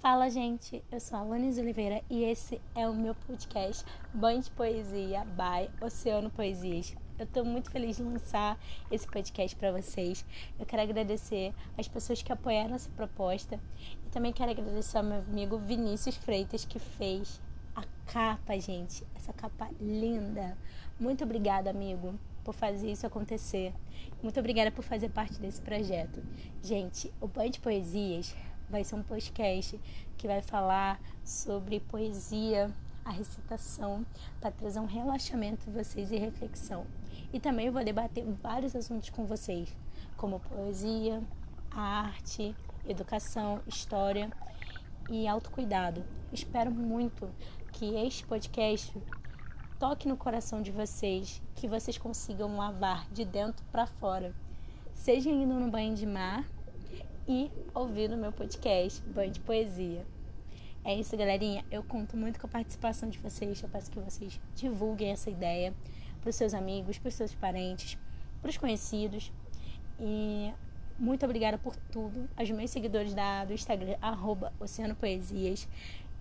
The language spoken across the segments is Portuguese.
Fala, gente. Eu sou a Alanis Oliveira e esse é o meu podcast Banho de Poesia by Oceano Poesias. Eu estou muito feliz de lançar esse podcast para vocês. Eu quero agradecer as pessoas que apoiaram essa proposta e também quero agradecer ao meu amigo Vinícius Freitas que fez a capa, gente. Essa capa linda. Muito obrigada, amigo, por fazer isso acontecer. Muito obrigada por fazer parte desse projeto. Gente, o Banho de Poesias vai ser um podcast que vai falar sobre poesia, a recitação, para trazer um relaxamento em vocês e reflexão. E também vou debater vários assuntos com vocês, como poesia, arte, educação, história e autocuidado. Espero muito que este podcast toque no coração de vocês, que vocês consigam lavar de dentro para fora, seja indo no banho de mar e ouvir no meu podcast Banho de Poesia. É isso, galerinha. Eu conto muito com a participação de vocês. Eu peço que vocês divulguem essa ideia para os seus amigos, para os seus parentes, para os conhecidos. E muito obrigada por tudo. Aos meus seguidores da, do Instagram, arroba Oceano Poesias.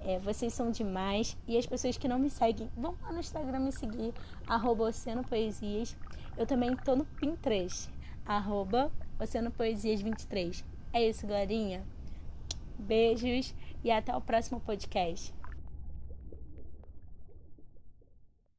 É, vocês são demais. E as pessoas que não me seguem, vão lá no Instagram me seguir, arroba Oceano Poesias. Eu também estou no Pinterest, arroba Oceano Poesias 23. É isso, Glorinha. Beijos e até o próximo podcast.